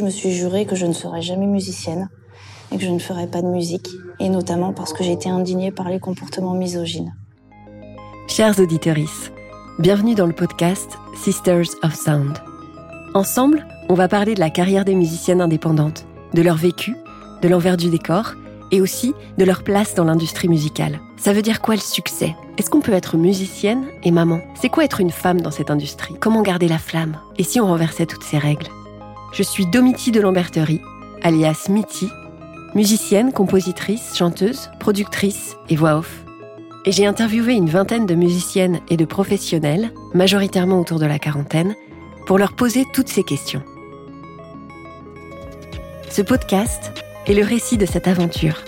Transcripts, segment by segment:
Je me suis juré que je ne serais jamais musicienne et que je ne ferais pas de musique, et notamment parce que j'étais indignée par les comportements misogynes. Chers auditeurs, bienvenue dans le podcast Sisters of Sound. Ensemble, on va parler de la carrière des musiciennes indépendantes, de leur vécu, de l'envers du décor et aussi de leur place dans l'industrie musicale. Ça veut dire quoi le succès? Est-ce qu'on peut être musicienne et maman? C'est quoi être une femme dans cette industrie? Comment garder la flamme? Et si on renversait toutes ces règles? Je suis Domiti de Lamberterie, alias Mitty, musicienne, compositrice, chanteuse, productrice et voix off. Et j'ai interviewé une vingtaine de musiciennes et de professionnels, majoritairement autour de la quarantaine, pour leur poser toutes ces questions. Ce podcast est le récit de cette aventure.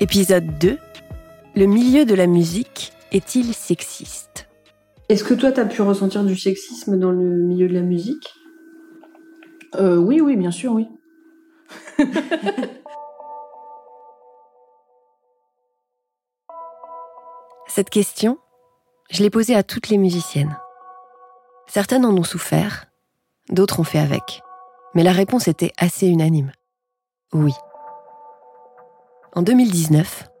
Épisode 2. Le milieu de la musique est-il sexiste? Est-ce que toi, tu as pu ressentir du sexisme dans le milieu de la musique? Euh, Oui, oui, bien sûr, oui. Cette question, je l'ai posée à toutes les musiciennes. Certaines en ont souffert, d'autres ont fait avec. Mais la réponse était assez unanime. Oui. En 2019,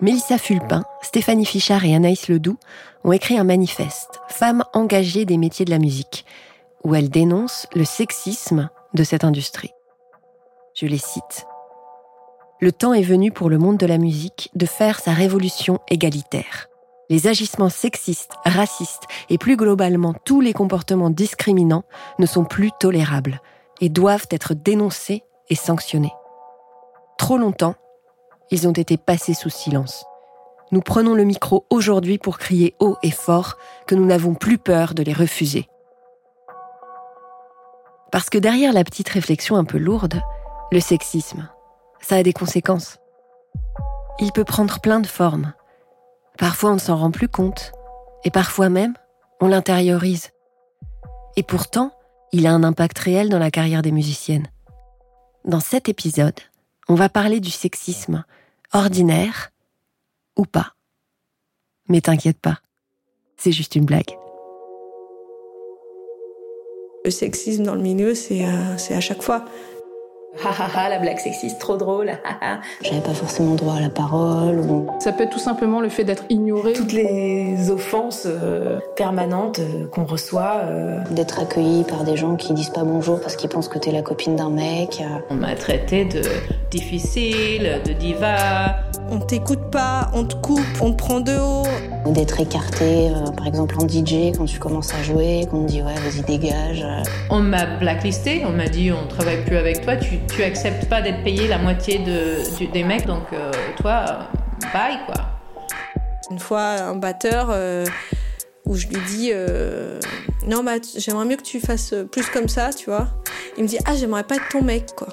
Mélissa Fulpin, Stéphanie Fichard et Anaïs Ledoux ont écrit un manifeste, Femmes engagées des métiers de la musique, où elles dénoncent le sexisme de cette industrie. Je les cite. Le temps est venu pour le monde de la musique de faire sa révolution égalitaire. Les agissements sexistes, racistes et plus globalement tous les comportements discriminants ne sont plus tolérables et doivent être dénoncés et sanctionnés. Trop longtemps, ils ont été passés sous silence. Nous prenons le micro aujourd'hui pour crier haut et fort que nous n'avons plus peur de les refuser. Parce que derrière la petite réflexion un peu lourde, le sexisme, ça a des conséquences. Il peut prendre plein de formes. Parfois on ne s'en rend plus compte, et parfois même on l'intériorise. Et pourtant, il a un impact réel dans la carrière des musiciennes. Dans cet épisode, on va parler du sexisme, ordinaire ou pas. Mais t'inquiète pas, c'est juste une blague. Le sexisme dans le milieu, c'est euh, à chaque fois. Ha la blague sexiste, trop drôle. J'avais pas forcément droit à la parole. Ça peut être tout simplement le fait d'être ignoré. Toutes les offenses euh, permanentes euh, qu'on reçoit. Euh. D'être accueilli par des gens qui disent pas bonjour parce qu'ils pensent que t'es la copine d'un mec. On m'a traité de difficile, de diva. On t'écoute pas, on te coupe, on te prend de haut. D'être écarté, par exemple en DJ, quand tu commences à jouer, qu'on te dit ouais, vas-y, dégage. On m'a blacklisté, on m'a dit on travaille plus avec toi, tu tu acceptes pas d'être payé la moitié de, des mecs, donc euh, toi, bye quoi. Une fois, un batteur euh, où je lui dis euh, non, bah, j'aimerais mieux que tu fasses plus comme ça, tu vois. Il me dit ah, j'aimerais pas être ton mec, quoi.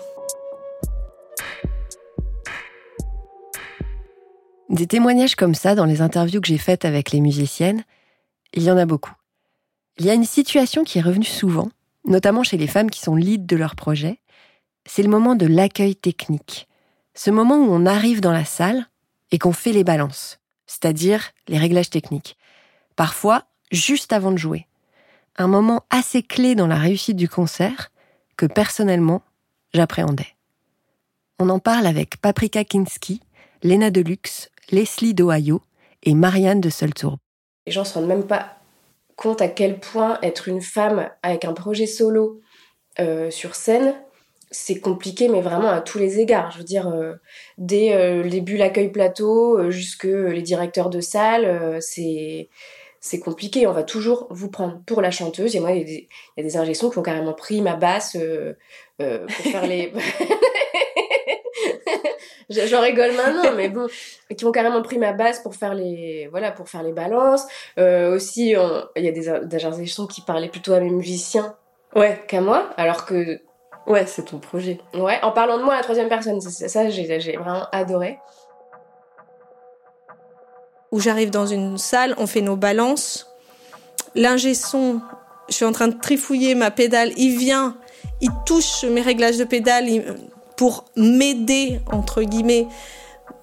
Des témoignages comme ça dans les interviews que j'ai faites avec les musiciennes, il y en a beaucoup. Il y a une situation qui est revenue souvent, notamment chez les femmes qui sont leads de leur projet, c'est le moment de l'accueil technique. Ce moment où on arrive dans la salle et qu'on fait les balances, c'est-à-dire les réglages techniques. Parfois, juste avant de jouer. Un moment assez clé dans la réussite du concert que personnellement, j'appréhendais. On en parle avec Paprika Kinski, Lena Deluxe, Leslie d'Ohio et Marianne de Soltour. Les gens se rendent même pas compte à quel point être une femme avec un projet solo euh, sur scène, c'est compliqué, mais vraiment à tous les égards. Je veux dire, euh, dès euh, les bulles accueil plateau euh, jusque les directeurs de salle, c'est c'est compliqué. On va toujours vous prendre pour la chanteuse. Et moi, il y a des, injections qui ont carrément pris ma basse pour faire les. J'en rigole maintenant, mais bon, qui ont carrément pris ma basse pour faire les, voilà, pour faire les balances. aussi, il y a des, des injections qui parlaient plutôt à mes musiciens, ouais, qu'à moi, alors que Ouais, c'est ton projet. Ouais, en parlant de moi à la troisième personne, ça j'ai vraiment adoré. Où j'arrive dans une salle, on fait nos balances. L'ingé son, je suis en train de trifouiller ma pédale, il vient, il touche mes réglages de pédale pour m'aider, entre guillemets.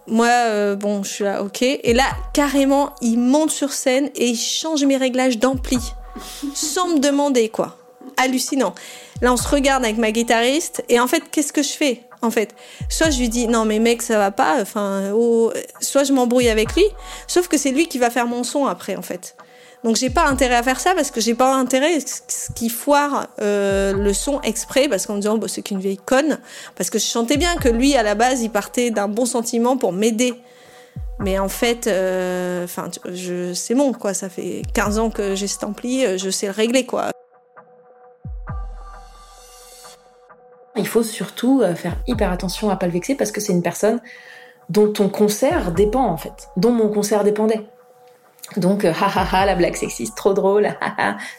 Moi, euh, bon, je suis là, ok. Et là, carrément, il monte sur scène et il change mes réglages d'ampli. sans me demander, quoi. hallucinant. Là, on se regarde avec ma guitariste et en fait, qu'est-ce que je fais en fait? Soit je lui dis non mais mec ça va pas, enfin, oh, soit je m'embrouille avec lui, sauf que c'est lui qui va faire mon son après en fait. Donc j'ai pas intérêt à faire ça parce que j'ai pas intérêt qu'il foire euh, le son exprès parce qu'en me disant bah, c'est qu'une vieille conne parce que je chantais bien que lui à la base il partait d'un bon sentiment pour m'aider. Mais en fait, euh, enfin, je c'est bon quoi. Ça fait 15 ans que j'ai cet ampli, euh, je sais le régler quoi. Il faut surtout faire hyper attention à pas le vexer parce que c'est une personne dont ton concert dépend en fait, dont mon concert dépendait. Donc, ha ha ha, la blague sexiste, trop drôle,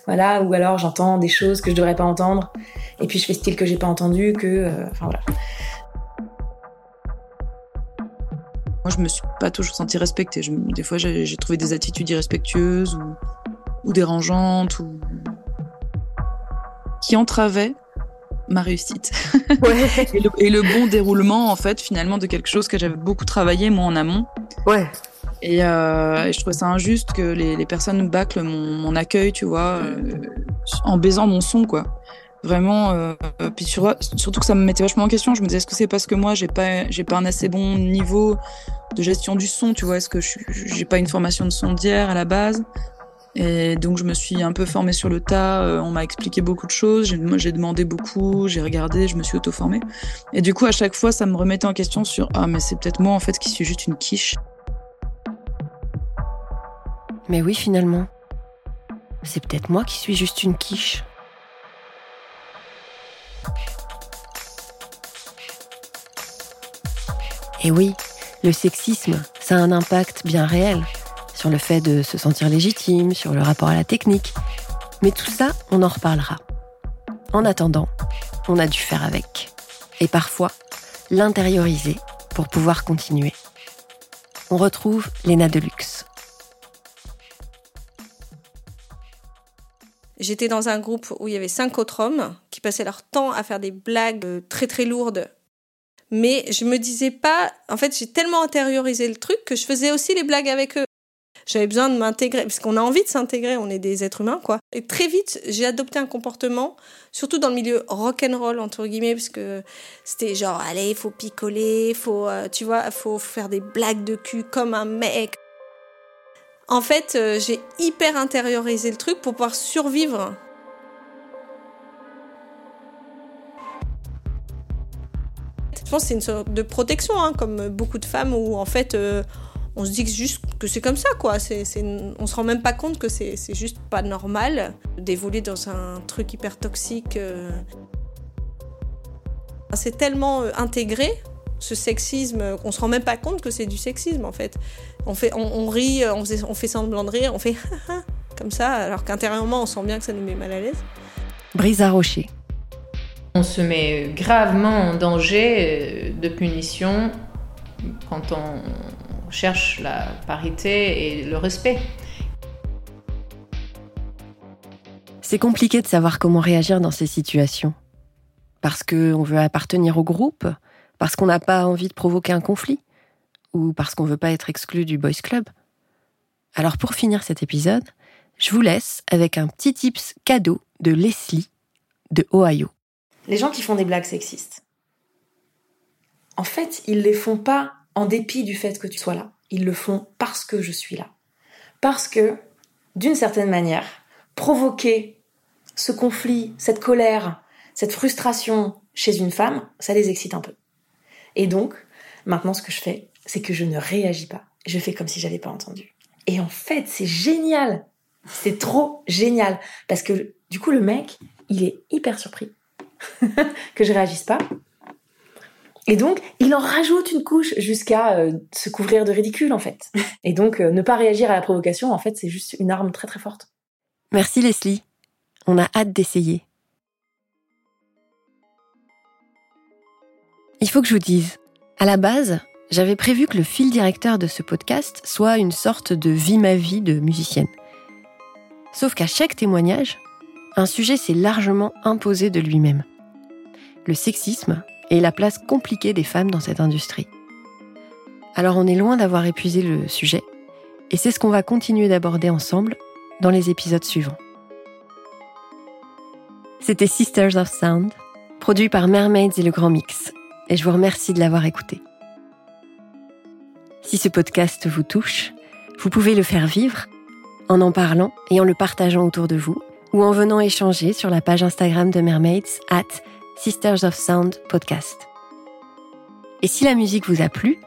voilà, ou alors j'entends des choses que je devrais pas entendre, et puis je fais style que j'ai pas entendu, que, euh, enfin voilà. Moi, je me suis pas toujours sentie respectée. des fois, j'ai trouvé des attitudes irrespectueuses ou, ou dérangeantes, ou qui entravaient ma réussite. Ouais. et, le, et, le, bon déroulement, en fait, finalement, de quelque chose que j'avais beaucoup travaillé, moi, en amont. Ouais. Euh, et, je trouvais ça injuste que les, personnes bâclent mon, accueil, tu vois, euh, en baisant mon son, quoi. Vraiment. Euh, puis sur, surtout que ça me mettait vachement en question. Je me disais, est-ce que c'est parce que moi, j'ai pas, j'ai pas un assez bon niveau de gestion du son, tu vois? Est-ce que j'ai pas une formation de sondière à la base? Et donc je me suis un peu formée sur le tas, on m'a expliqué beaucoup de choses, j'ai demandé beaucoup, j'ai regardé, je me suis auto-formée. Et du coup à chaque fois ça me remettait en question sur ah mais c'est peut-être moi en fait qui suis juste une quiche. Mais oui, finalement. C'est peut-être moi qui suis juste une quiche. Et oui, le sexisme, ça a un impact bien réel sur le fait de se sentir légitime, sur le rapport à la technique. Mais tout ça, on en reparlera. En attendant, on a dû faire avec. Et parfois, l'intérioriser pour pouvoir continuer. On retrouve Léna Deluxe. J'étais dans un groupe où il y avait cinq autres hommes qui passaient leur temps à faire des blagues euh, très très lourdes. Mais je me disais pas, en fait, j'ai tellement intériorisé le truc que je faisais aussi les blagues avec eux. J'avais besoin de m'intégrer, parce qu'on a envie de s'intégrer, on est des êtres humains, quoi. Et très vite, j'ai adopté un comportement, surtout dans le milieu rock and roll entre guillemets, parce que c'était genre, allez, faut picoler, faut, euh, tu vois, faut faire des blagues de cul comme un mec. En fait, euh, j'ai hyper intériorisé le truc pour pouvoir survivre. Je pense que c'est une sorte de protection, hein, comme beaucoup de femmes, où en fait, euh, on se dit que juste que c'est comme ça, quoi. On se rend même pas compte que c'est, juste pas normal d'évoluer dans un truc hyper toxique. Euh. C'est tellement intégré ce sexisme qu'on se rend même pas compte que c'est du sexisme en fait. On fait, on, rit, on fait, on fait semblant de rire, on fait comme ça, alors qu'intérieurement on sent bien que ça nous met mal à l'aise. Brisa Rocher. On se met gravement en danger euh, de punition quand on cherche la parité et le respect. C'est compliqué de savoir comment réagir dans ces situations. Parce qu'on veut appartenir au groupe, parce qu'on n'a pas envie de provoquer un conflit Ou parce qu'on veut pas être exclu du Boys Club Alors pour finir cet épisode, je vous laisse avec un petit tips cadeau de Leslie de Ohio. Les gens qui font des blagues sexistes, en fait, ils les font pas en dépit du fait que tu sois là. Ils le font parce que je suis là. Parce que, d'une certaine manière, provoquer ce conflit, cette colère, cette frustration chez une femme, ça les excite un peu. Et donc, maintenant, ce que je fais, c'est que je ne réagis pas. Je fais comme si j'avais pas entendu. Et en fait, c'est génial. C'est trop génial. Parce que, du coup, le mec, il est hyper surpris que je réagisse pas. Et donc, il en rajoute une couche jusqu'à euh, se couvrir de ridicule, en fait. Et donc, euh, ne pas réagir à la provocation, en fait, c'est juste une arme très très forte. Merci Leslie. On a hâte d'essayer. Il faut que je vous dise, à la base, j'avais prévu que le fil directeur de ce podcast soit une sorte de vie ma vie de musicienne. Sauf qu'à chaque témoignage, un sujet s'est largement imposé de lui-même. Le sexisme et la place compliquée des femmes dans cette industrie. Alors on est loin d'avoir épuisé le sujet, et c'est ce qu'on va continuer d'aborder ensemble dans les épisodes suivants. C'était Sisters of Sound, produit par Mermaids et le Grand Mix, et je vous remercie de l'avoir écouté. Si ce podcast vous touche, vous pouvez le faire vivre en en parlant et en le partageant autour de vous, ou en venant échanger sur la page Instagram de Mermaids at Sisters of Sound Podcast. Et si la musique vous a plu,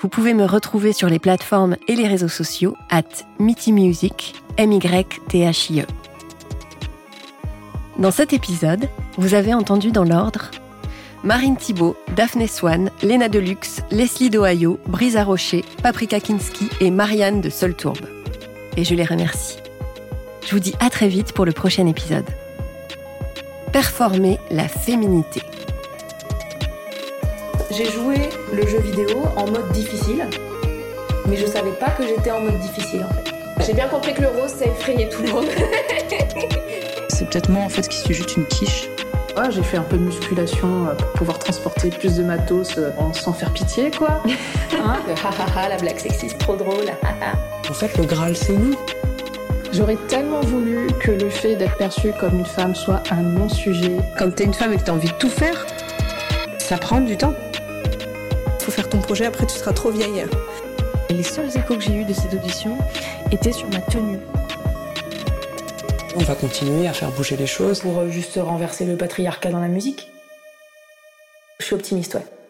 vous pouvez me retrouver sur les plateformes et les réseaux sociaux at Mitty Music, M-Y-T-H-I-E. Dans cet épisode, vous avez entendu dans l'ordre Marine Thibault, Daphné Swan, Lena Deluxe, Leslie d'Ohio, Brisa Rocher, Paprika Kinski et Marianne de Soltourbe. Et je les remercie. Je vous dis à très vite pour le prochain épisode. Performer la féminité. J'ai joué le jeu vidéo en mode difficile, mais je savais pas que j'étais en mode difficile en fait. J'ai bien compris que le rose, ça effrayait tout le monde. C'est peut-être moi en fait qui suis juste une quiche. Ouais, j'ai fait un peu de musculation euh, pour pouvoir transporter plus de matos euh, sans faire pitié, quoi. Hein Hahaha, la blague sexiste, trop drôle. En fait, le Graal, c'est nous. J'aurais tellement voulu que le fait d'être perçue comme une femme soit un non-sujet. Quand t'es une femme et que t'as envie de tout faire, ça prend du temps. Faut faire ton projet, après tu seras trop vieille. Les seuls échos que j'ai eus de cette audition étaient sur ma tenue. On va continuer à faire bouger les choses. Pour euh, juste renverser le patriarcat dans la musique? Je suis optimiste, ouais.